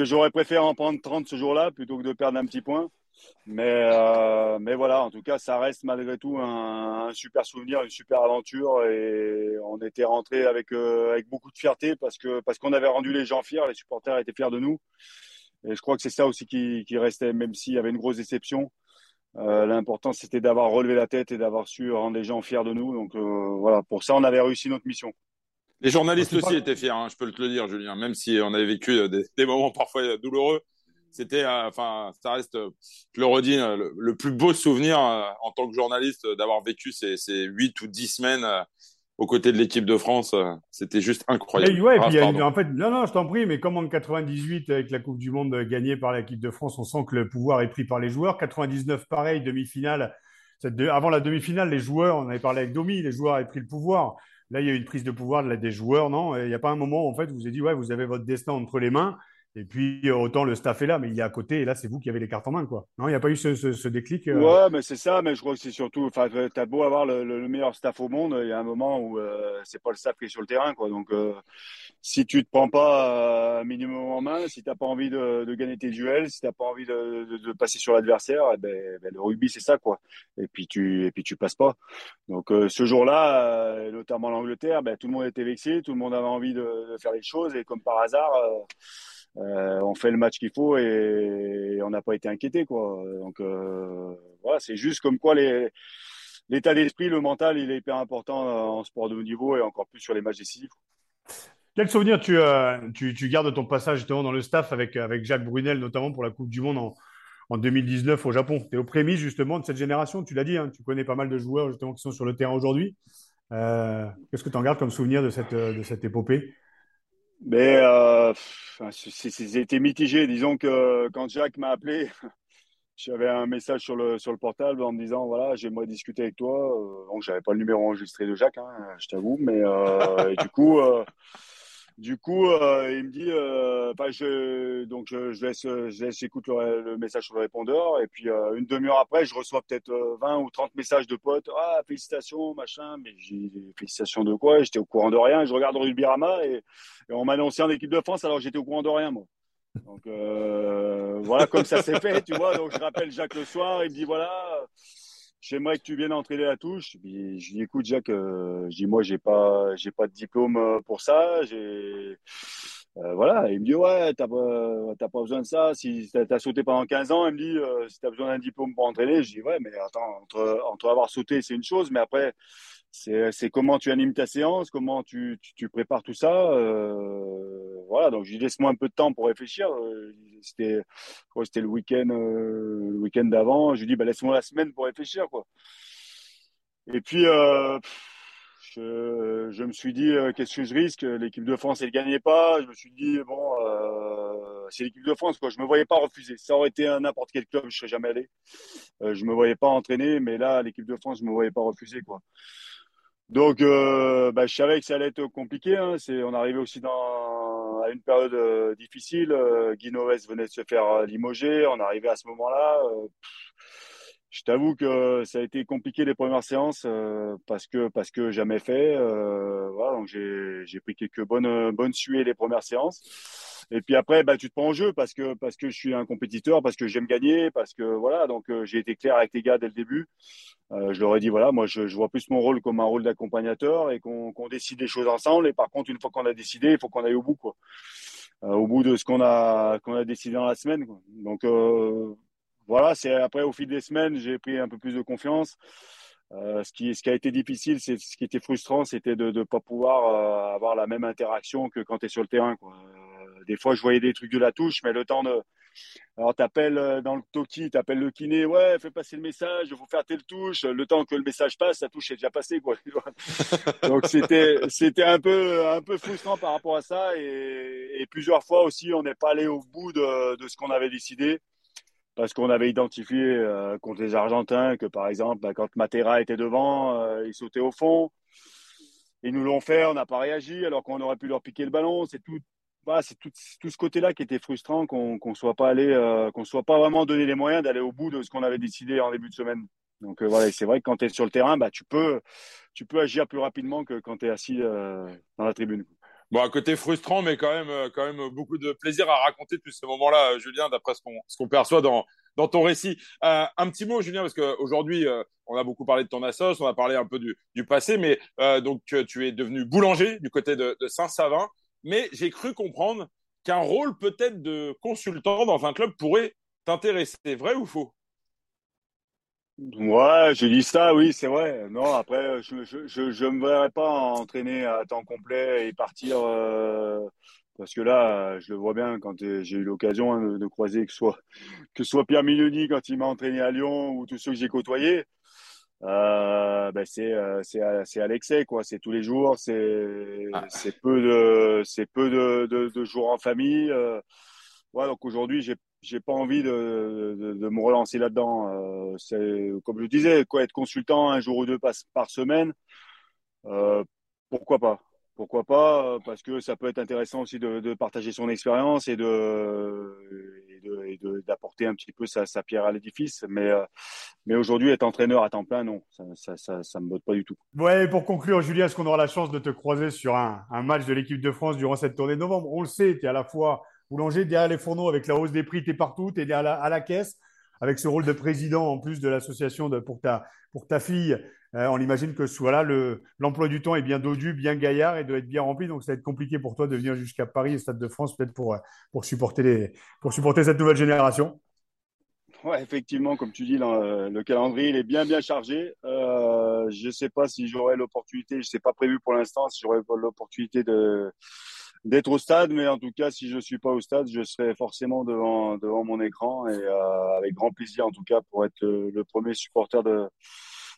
j'aurais préféré en prendre 30 ce jour-là plutôt que de perdre un petit point. Mais, euh, voilà, en tout cas, ça reste malgré tout un, super souvenir, une super aventure. Et on était rentré avec, euh, avec beaucoup de fierté parce que parce qu'on avait rendu les gens fiers, les supporters étaient fiers de nous. Et je crois que c'est ça aussi qui, qui restait, même s'il y avait une grosse déception. Euh, L'important, c'était d'avoir relevé la tête et d'avoir su rendre les gens fiers de nous. Donc euh, voilà, pour ça, on avait réussi notre mission. Les journalistes aussi pas... étaient fiers, hein, je peux te le dire, Julien, même si on avait vécu des, <laughs> des moments parfois douloureux c'était, euh, enfin, ça reste, je le redis, euh, le, le plus beau souvenir euh, en tant que journaliste d'avoir vécu ces, ces 8 ou 10 semaines aux côtés de l'équipe de France. C'était juste incroyable. Et ouais, et puis, ah, en fait, non, non, je t'en prie, mais comme en 98, avec la Coupe du Monde gagnée par l'équipe de France, on sent que le pouvoir est pris par les joueurs. 99, pareil, demi-finale. Avant la demi-finale, les joueurs, on avait parlé avec Domi, les joueurs avaient pris le pouvoir. Là, il y a eu une prise de pouvoir des joueurs, non? Il n'y a pas un moment où, en fait, vous avez dit, ouais, vous avez votre destin entre les mains Et puis, autant le staff est là, mais il est à côté, et là, c'est vous qui avez les cartes en main, quoi. Non, il n'y a pas eu ce, déclic euh Ouais, mais c'est ça, mais je crois que c'est surtout, enfin, t'as beau avoir le, le, meilleur staff au monde, il y a un moment où euh, c'est pas le staff qui est sur le terrain, quoi. Donc, euh, si tu te prends pas un minimum en main, si t'as pas envie de, gagner tes duels, si t'as pas envie de passer sur l'adversaire, eh ben, ben, le rugby, c'est ça, quoi. Et puis, tu, et puis, tu passes pas. Donc, ce jour-là, notamment l'Angleterre, ben, tout le monde était vexé, tout le monde avait envie de, faire les choses, et comme par hasard, euh, on fait le match qu'il faut et, on n'a pas été inquiété quoi. Donc euh, voilà, c'est juste comme quoi l'état d'esprit, le mental, il est hyper important en sport de haut niveau et encore plus sur les matchs décisifs. Quel souvenir tu, gardes de ton passage justement dans le staff avec, avec Jacques Brunel, notamment pour la Coupe du Monde en, en 2019 au Japon? Tu es aux prémices justement de cette génération, tu l'as dit, hein, tu connais pas mal de joueurs justement qui sont sur le terrain aujourd'hui. Euh, qu'est-ce que tu en gardes comme souvenir de cette épopée? Mais euh, c'était mitigé. Disons que quand Jacques m'a appelé, <laughs> j'avais un message sur le, sur le portable en me disant voilà, j'aimerais discuter avec toi. Euh, donc, j'avais pas le numéro enregistré de Jacques, hein, je t'avoue. Mais euh, du coup, euh, du coup, euh, il me dit, euh, je, donc je, je, laisse, je laisse, j'écoute le, le, message sur le répondeur, et puis euh, une demi-heure après, je reçois peut-être 20 ou 30 messages de potes. Ah, félicitations, machin. Mais j'ai félicitations de quoi? J'étais au courant de rien. Je regarde Rugby-Rama et, et on m'a annoncé en équipe de France, alors j'étais au courant de rien, moi. Donc voilà, comme ça s'est fait, tu vois. Donc je rappelle Jacques le soir, il me dit voilà j'aimerais que tu viennes entraîner la touche. Puis je dis écoute Jacques, euh, je dis moi j'ai pas j'ai pas de diplôme euh, pour ça. J'ai euh, voilà, il me dit ouais, t'as pas t'as pas besoin de ça. Si t'as as sauté pendant 15 ans, il me dit euh, si t'as besoin d'un diplôme pour entraîner, je dis ouais, mais attends entre entre avoir sauté c'est une chose, mais après c'est comment tu animes ta séance, comment tu, tu, tu prépares tout ça. Euh, voilà, donc je laisse-moi un peu de temps pour réfléchir. Euh, c'était c'était le week-end euh, le week-end d'avant. Je lui dis bah laisse-moi la semaine pour réfléchir quoi. Et puis euh, je, je, me suis dit euh, qu'est-ce que je risque? L'équipe de France elle gagnait pas. Je me suis dit bon c'est l'équipe de France quoi. Je me voyais pas refuser. Ça aurait été n'importe quel club, je serais jamais allé. je me voyais pas entraîner, mais là l'équipe de France je me voyais pas refuser quoi. Donc, euh, bah, je savais que ça allait être compliqué. Hein. C'est, on arrivait aussi dans, à une période euh, difficile. Euh, venait de se faire euh, limoger. On arrivait à ce moment-là. Euh, je t'avoue que ça a été compliqué les premières séances parce que parce que jamais fait. voilà, donc j'ai, j'ai pris quelques bonnes bonnes suées les premières séances. Et puis après, bah, tu te prends en jeu parce que parce que je suis un compétiteur, parce que j'aime gagner, parce que voilà. Donc j'ai été clair avec les gars dès le début. Euh, je leur ai dit voilà, moi je, vois plus mon rôle comme un rôle d'accompagnateur et qu'on décide des choses ensemble. Et par contre, une fois qu'on a décidé, il faut qu'on aille au bout, quoi. Euh, au bout de ce qu'on a qu'on a décidé dans la semaine. Donc euh, voilà, c'est après au fil des semaines, j'ai pris un peu plus de confiance. Euh, ce, qui, ce qui a été difficile, ce qui était frustrant, c'était de ne pas pouvoir euh, avoir la même interaction que quand tu es sur le terrain. Quoi. Des fois, je voyais des trucs de la touche, mais le temps de, alors, t'appelles euh, dans le Toki, t'appelles le kiné, ouais, fais passer le message, il faut faire telle touche. Le temps que le message passe, la touche est déjà passée, quoi. <laughs> Donc, c'était, c'était un peu, un peu frustrant par rapport à ça. Et, et plusieurs fois aussi, on n'est pas allé au bout de, de ce qu'on avait décidé. Parce qu'on avait identifié euh, contre les Argentins que, par exemple, bah, quand Matera était devant, euh, il sautait au fond. Ils nous l'ont fait, on n'a pas réagi, alors qu'on aurait pu leur piquer le ballon. C'est tout, voilà, c'est tout, tout, ce côté-là qui était frustrant, qu'on ne soit pas allé, euh, qu'on soit pas vraiment donné les moyens d'aller au bout de ce qu'on avait décidé en début de semaine. Donc euh, voilà, c'est vrai que quand tu es sur le terrain, bah, tu, peux, tu peux agir plus rapidement que quand tu es assis euh, dans la tribune. Bon, côté frustrant, mais quand même, quand même beaucoup de plaisir à raconter depuis ce moment-là, Julien, d'après ce qu'on perçoit dans, dans ton récit. Un petit mot, Julien, parce qu'aujourd'hui, euh, on a beaucoup parlé de ton assos, on a parlé un peu du, du passé, mais donc tu es devenu boulanger du côté de Saint-Savin mais j'ai cru comprendre qu'un rôle peut-être de consultant dans un club pourrait t'intéresser. Vrai ou faux? Ouais, j'ai dit ça, oui, c'est vrai. Non, après, je je me verrais pas entraîner à temps complet et partir euh, parce que là, je le vois bien quand j'ai eu l'occasion hein, de, croiser que ce soit que soit Pierre Mignoni quand il m'a entraîné à Lyon ou tous ceux que j'ai côtoyés euh, ben c'est euh, c'est c'est à l'excès quoi. C'est tous les jours c'est ah. c'est peu de c'est peu de, de, de, jours en famille euh, ouais donc aujourd'hui j'ai j'ai pas envie de, de, de me relancer là-dedans euh, c'est comme je disais quoi être consultant un jour ou deux par, par semaine euh, pourquoi pas pourquoi pas Parce que ça peut être intéressant aussi de, partager son expérience et de d'apporter un petit peu sa, pierre à l'édifice. Mais, mais aujourd'hui, être entraîneur à temps plein, non, ça, ça, me botte pas du tout. Ouais, pour conclure, Julien, est-ce qu'on aura la chance de te croiser sur un, un match de l'équipe de France durant cette tournée de novembre? On le sait, tu es à la fois boulanger derrière les fourneaux avec la hausse des prix, tu es partout, tu es à la, à la caisse avec ce rôle de président en plus de l'association pour ta, pour ta fille. Euh, on imagine que voilà, l'emploi du temps est bien dodu, bien gaillard et doit être bien rempli. Donc, ça va être compliqué pour toi de venir jusqu'à Paris et Stade de France, peut-être pour, pour, supporter les, pour supporter cette nouvelle génération. Ouais, effectivement, comme tu dis, le calendrier il est bien bien chargé. Euh, je ne sais pas si j'aurai l'opportunité, je ne sais pas prévu pour l'instant si j'aurai l'opportunité de d'être au stade, mais en tout cas, si je suis pas au stade, je serai forcément devant devant mon écran et euh, avec grand plaisir en tout cas pour être le, premier supporter de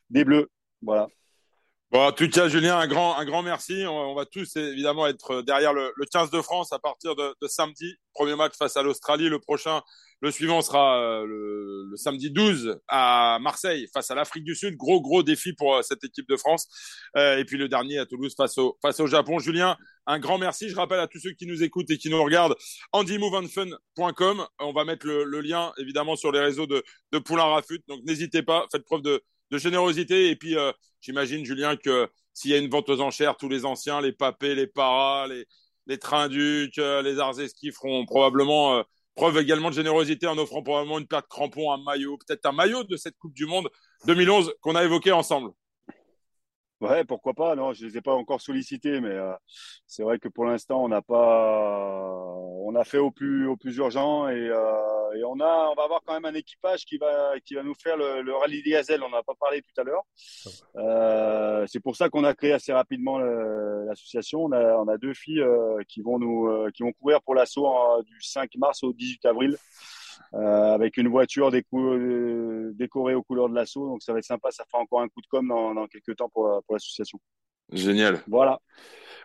des Bleus. Voilà. Bon, en tout cas, Julien, un grand, un grand merci. On, va tous évidemment être derrière le, le 15 de France à partir de, de samedi. Premier match face à l'Australie. Le prochain, le suivant sera euh, le, le, samedi 12 à Marseille face à l'Afrique du Sud. Gros, gros défi pour euh, cette équipe de France. Euh, et puis le dernier à Toulouse face au, face au Japon. Julien, un grand merci. Je rappelle à tous ceux qui nous écoutent et qui nous regardent, andymoveandfun.com. On va mettre le, le, lien évidemment sur les réseaux de, de Poulain Rafut. Donc n'hésitez pas, faites preuve de, de générosité. Et puis, euh, j'imagine, Julien, que s'il y a une vente aux enchères, tous les anciens, les papés, les paras, les, les trinducs, euh, les arzeski feront probablement euh, preuve également de générosité en offrant probablement une paire de crampons, un maillot, peut-être un maillot de cette Coupe du Monde 2011 qu'on a évoqué ensemble. Ouais, pourquoi pas. Non, je les ai pas encore sollicités, mais euh, c'est vrai que pour l'instant, on n'a pas, on a fait au plus au plus urgent et, euh, et, on a, on va avoir quand même un équipage qui va qui va nous faire le, le rallye diesel. On n'en a pas parlé tout à l'heure. Euh, c'est pour ça qu'on a créé assez rapidement l'association. On a on a deux filles euh, qui vont nous euh, qui vont courir pour l'assaut du 5 mars au 18 avril. Euh, avec une voiture euh, décorée aux couleurs de l'assaut. Donc ça va être sympa, ça fera encore un coup de com dans, dans quelques temps pour, pour l'association. Génial. Voilà.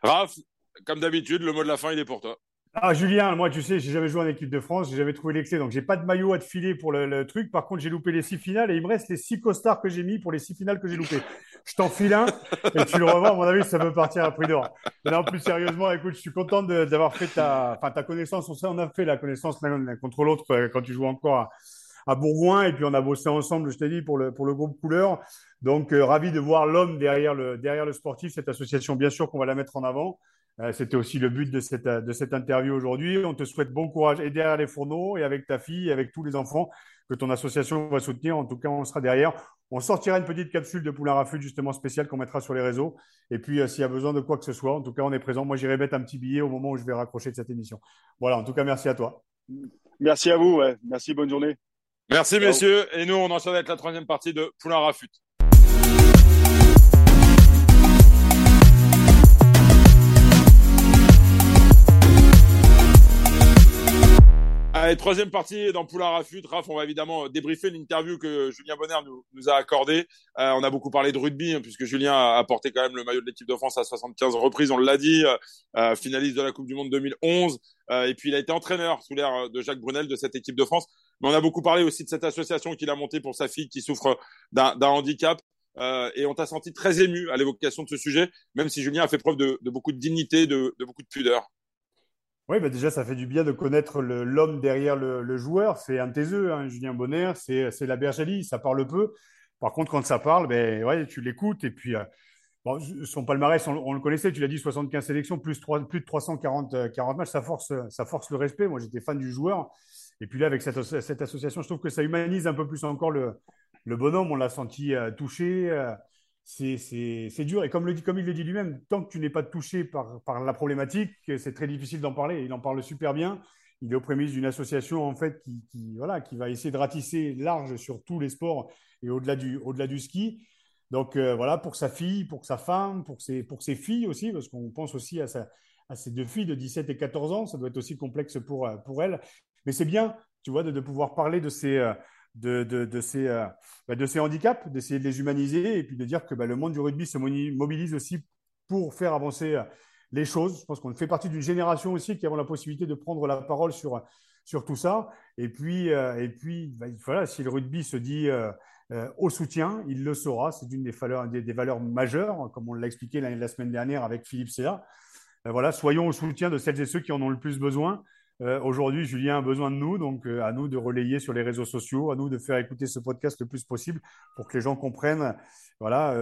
Raph, comme d'habitude, le mot de la fin, il est pour toi. Ah, Julien, moi, tu sais, j'ai jamais joué en équipe de France, j'ai jamais trouvé les clés, donc j'ai pas de maillot à te filer pour le, truc. Par contre, j'ai loupé les six finales et il me reste les six costards que j'ai mis pour les six finales que j'ai loupées. Je t'en file un et tu le revois. À mon avis, ça peut partir à prix d'or. Non, plus sérieusement, écoute, je suis content d'avoir fait ta, enfin, ta connaissance. On, sait, on a fait la connaissance l'un contre l'autre euh, quand tu joues encore à, à, Bourgoin et puis on a bossé ensemble, je t'ai dit, pour le, pour le groupe Couleur. Donc, euh, ravi de voir l'homme derrière le, derrière le sportif, cette association, bien sûr qu'on va la mettre en avant. Euh, c'était aussi le but de cette, de cette interview aujourd'hui. On te souhaite bon courage et derrière les fourneaux et avec ta fille et avec tous les enfants que ton association va soutenir. En tout cas, on sera derrière. On sortira une petite capsule de Poulain Rafut justement spéciale qu'on mettra sur les réseaux. Et puis, euh, s'il y a besoin de quoi que ce soit, en tout cas, on est présent. Moi, j'irai mettre un petit billet au moment où je vais raccrocher de cette émission. Voilà, en tout cas, merci à toi. Merci à vous. Merci, bonne journée. Merci, messieurs. Et nous, on enchaîne avec la troisième partie de Poulain Rafut. Allez, troisième partie dans Poulain Rafut. Raph, on va évidemment débriefer l'interview que Julien Bonner nous, a accordée. Euh, on a beaucoup parlé de rugby, hein, puisque Julien a porté quand même le maillot de l'équipe de France à 75 reprises, on l'a dit, euh, euh, finaliste de la Coupe du Monde 2011. Euh, et puis il a été entraîneur sous l'ère de Jacques Brunel de cette équipe de France. Mais on a beaucoup parlé aussi de cette association qu'il a montée pour sa fille qui souffre d'un handicap. et on t'a senti très ému à l'évocation de ce sujet, même si Julien a fait preuve de, de beaucoup de dignité, de, de beaucoup de pudeur. Oui, bah déjà, ça fait du bien de connaître l'homme derrière le, joueur. C'est un taiseux, hein, Julien Bonner, c'est la bergerie, ça parle peu. Par contre, quand ça parle, ben, ouais, tu l'écoutes. Et puis, euh, bon, son palmarès, on, le connaissait, tu l'as dit, 75 sélections, plus, 3, plus de 340 40 euh, matchs, ça force, ça force le respect. Moi, j'étais fan du joueur. Et puis là, avec cette, cette, association, je trouve que ça humanise un peu plus encore le, le bonhomme. On l'a senti euh, touché c'est dur. Et comme, il le dit lui-même, tant que tu n'es pas touché par, la problématique, c'est très difficile d'en parler. Il en parle super bien. Il est aux prémices d'une association en fait qui, voilà, qui va essayer de ratisser large sur tous les sports et au-delà du, ski. Donc euh, voilà, pour sa fille, pour sa femme, pour ses, filles aussi, parce qu'on pense aussi à, ses deux filles de 17 et 14 ans. Ça doit être aussi complexe pour, pour elle. Mais c'est bien, tu vois, de, de, pouvoir parler de ces, euh, de, de, de, ces, euh, bah, de ces handicaps, d'essayer de les humaniser et puis de dire que bah, le monde du rugby se mobilise aussi pour faire avancer euh, les choses. Je pense qu'on fait partie d'une génération aussi qui avons la possibilité de prendre la parole sur, sur tout ça. Et puis, euh, et puis bah, voilà, si le rugby se dit au soutien. Il le saura. C'est une des valeurs, des, valeurs majeures, comme on l'a expliqué la, semaine dernière avec Philippe Céa. voilà, soyons au soutien de celles et ceux qui en ont le plus besoin. Aujourd'hui, Julien a besoin de nous, donc à nous de relayer sur les réseaux sociaux, à nous de faire écouter ce podcast le plus possible pour que les gens comprennent, voilà,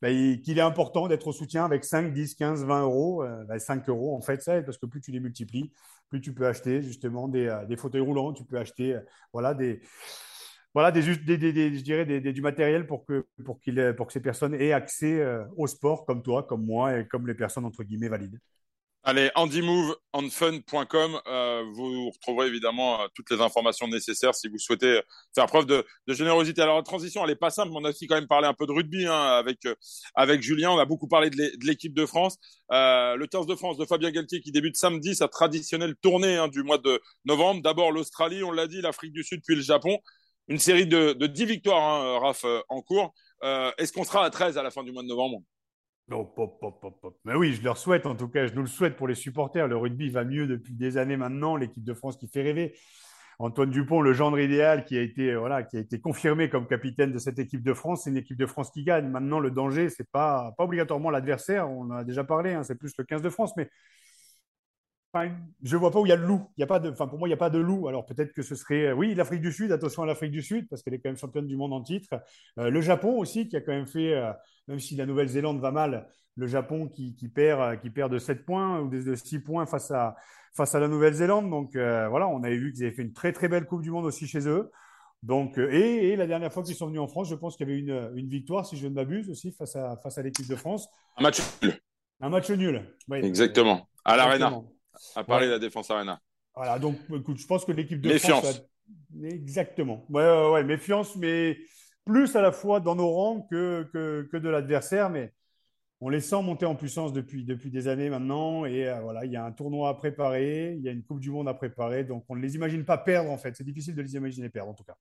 bah, qu'il est important d'être au soutien avec 5, 10, 15, 20 euros. 5 bah, euros, en fait, ça parce que plus tu les multiplies, plus tu peux acheter justement des, euh, des fauteuils roulants, tu peux acheter euh, voilà, des, voilà, des, je dirais du matériel pour que, pour, qu'il, pour que ces personnes aient accès euh, au sport comme toi, comme moi et comme les personnes entre guillemets valides. Allez, andymoveonfun.com, euh, vous retrouverez évidemment euh, toutes les informations nécessaires si vous souhaitez faire preuve de, de, générosité. Alors la transition, elle est pas simple, mais on a aussi quand même parlé un peu de rugby hein, avec euh, avec Julien. On a beaucoup parlé de l'équipe de France, euh, le 15 de France de Fabien Galtier qui débute samedi sa traditionnelle tournée hein, du mois de novembre. D'abord l'Australie, on l'a dit, l'Afrique du Sud, puis le Japon. Une série de, de 10 victoires, hein, Raph, en cours. Est-ce qu'on sera à 13 à la fin du mois de novembre? Mais oui, je leur souhaite, en tout cas, je nous le souhaite pour les supporters. Le rugby va mieux depuis des années maintenant. L'équipe de France qui fait rêver. Antoine Dupont, le gendre idéal, qui a été voilà, qui a été confirmé comme capitaine de cette équipe de France, c'est une équipe de France qui gagne. Maintenant, le danger, c'est pas pas obligatoirement l'adversaire. On en a déjà parlé. Hein, c'est plus le 15 de France, mais je vois pas où il y a le loup. Il y a pas de, enfin, pour moi, il n'y a pas de loup. Alors peut-être que ce serait, oui, l'Afrique du Sud. Attention à l'Afrique du Sud parce qu'elle est quand même championne du monde en titre. Euh, le Japon aussi, qui a quand même fait, euh, même si la Nouvelle-Zélande va mal, le Japon qui, qui, perd, euh, qui perd de 7 points ou de 6 points face à, face à la Nouvelle-Zélande. Donc voilà, on avait vu qu'ils avaient fait une très très belle Coupe du Monde aussi chez eux. Donc, et, et la dernière fois qu'ils sont venus en France, je pense qu'il y avait une, une victoire, si je ne m'abuse, aussi face à, face à l'équipe de France. Un match nul. Un match nul. Exactement. À l'Arena à parler de la défense Arena. Voilà, donc écoute, je pense que l'équipe de méfiance. France. Exactement. Ouais, ouais, ouais, méfiance, mais plus à la fois dans nos rangs que, que, que de l'adversaire, mais on les sent monter en puissance depuis, depuis des années maintenant. Et euh, voilà, il y a un tournoi à préparer, il y a une Coupe du Monde à préparer. Donc, on ne les imagine pas perdre, en fait. C'est difficile de les imaginer perdre, en tout cas.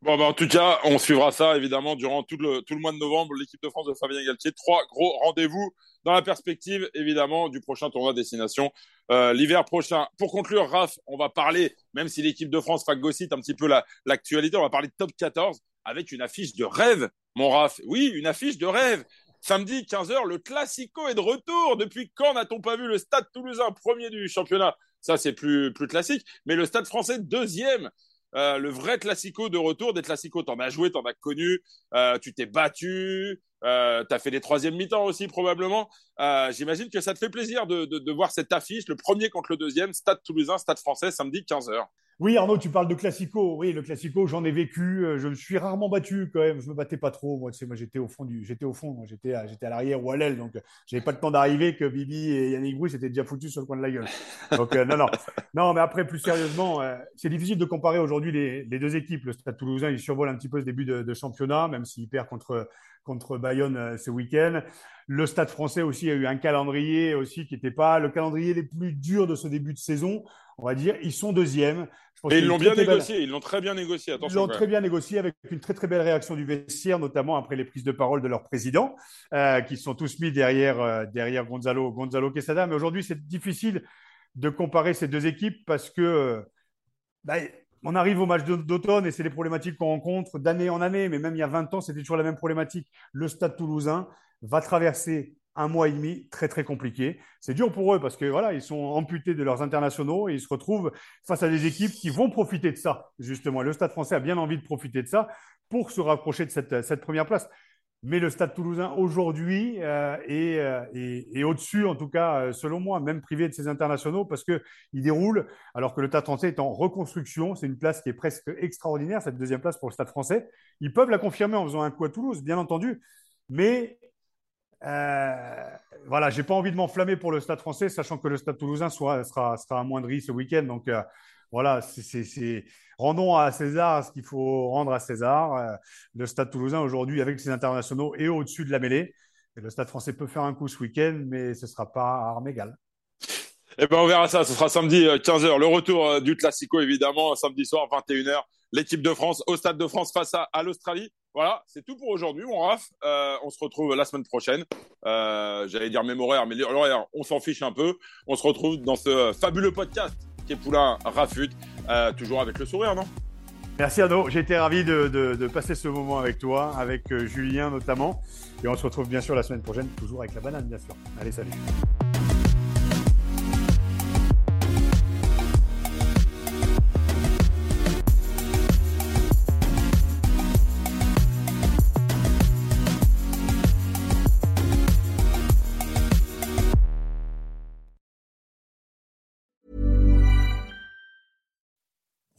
Bon, ben, en tout cas, on suivra ça, évidemment, durant tout le, tout le mois de novembre. L'équipe de France de Fabien Galtier. Trois gros rendez-vous dans la perspective, évidemment, du prochain tournoi destination euh, l'hiver prochain. Pour conclure, Raph, on va parler, même si l'équipe de France phagocyte un petit peu l'actualité, on va parler de top 14 avec une affiche de rêve, mon Raph. Oui, une affiche de rêve. Samedi, 15h, le Classico est de retour. Depuis quand n'a-t-on pas vu le Stade toulousain premier du championnat? Ça, c'est plus, plus classique. Mais le Stade français deuxième. Euh, le vrai Classico de retour. Des Classicos, t'en as joué, t'en as connu. Euh, tu t'es battu. Euh, tu as fait des troisièmes mi-temps aussi probablement. J'imagine que ça te fait plaisir de, de, de, voir cette affiche, le premier contre le deuxième, Stade Toulousain, Stade Français, samedi 15h. Oui, Arnaud, tu parles de classico. Oui, le classico, j'en ai vécu. Euh, je me suis rarement battu quand même. Je me battais pas trop. Moi, tu sais, moi, j'étais au fond du, j'étais au fond. J'étais, à, j'étais à l'arrière ou à l'aile. Donc, j'avais pas le temps d'arriver que Bibi et Yannick Bruce étaient déjà foutus sur le coin de la gueule. Donc, euh, non, non, non. Mais après, plus sérieusement, euh, c'est difficile de comparer aujourd'hui les, les, deux équipes. Le Stade Toulousain, il survole un petit peu ce début de, de championnat, même s'il perd contre contre Bayonne ce week-end. Le Stade Français aussi a eu un calendrier aussi qui n'était pas le calendrier les plus durs de ce début de saison. On va dire, ils sont deuxièmes. Et ils l'ont bien négocié, ils l'ont très bien négocié. Attention, ils l'ont très bien négocié avec une très très belle réaction du vestiaire, notamment après les prises de parole de leur président, euh, qui sont tous mis derrière euh, derrière Gonzalo Gonzalo Quesada. Mais aujourd'hui, c'est difficile de comparer ces deux équipes parce que bah, on arrive au match d'automne et c'est les problématiques qu'on rencontre d'année en année. Mais même il y a 20 ans, c'était toujours la même problématique. Le Stade Toulousain va traverser un mois et demi très très compliqué. C'est dur pour eux parce que voilà, ils sont amputés de leurs internationaux et ils se retrouvent face à des équipes qui vont profiter de ça justement. Le Stade Français a bien envie de profiter de ça pour se rapprocher de cette, première place. Mais le Stade Toulousain aujourd'hui euh, est, euh, est, au-dessus, en tout cas euh, selon moi, même privé de ses internationaux parce que il déroule alors que le Stade Français est en reconstruction. C'est une place qui est presque extraordinaire cette deuxième place pour le Stade Français. Ils peuvent la confirmer en faisant un coup à Toulouse, bien entendu, mais euh, voilà, j'ai pas envie de m'enflammer pour le Stade Français, sachant que le Stade Toulousain sera, sera, sera amoindri ce week-end. Donc euh, voilà, c'est rendons à César ce qu'il faut rendre à César. Euh, le Stade Toulousain aujourd'hui, avec ses internationaux, est au-dessus de la mêlée. Le Stade Français peut faire un coup ce week-end, mais ce sera pas à armes égales. Eh ben, on verra ça. Ce sera samedi 15h. Euh, le retour du Classico, évidemment, samedi soir, 21h. L'équipe de France au Stade de France face à l'Australie. Voilà, c'est tout pour aujourd'hui, mon Raf. Euh, on se retrouve la semaine prochaine. Euh, J'allais dire même horaire, mais l'horaire, on s'en fiche un peu. On se retrouve dans ce fabuleux podcast qui est Poulain Rafut. Euh, toujours avec le sourire, non? Merci Arnaud, j'ai été ravi de, de, passer ce moment avec toi, avec euh, Julien notamment. Et on se retrouve bien sûr la semaine prochaine, toujours avec la banane bien sûr. Allez, salut.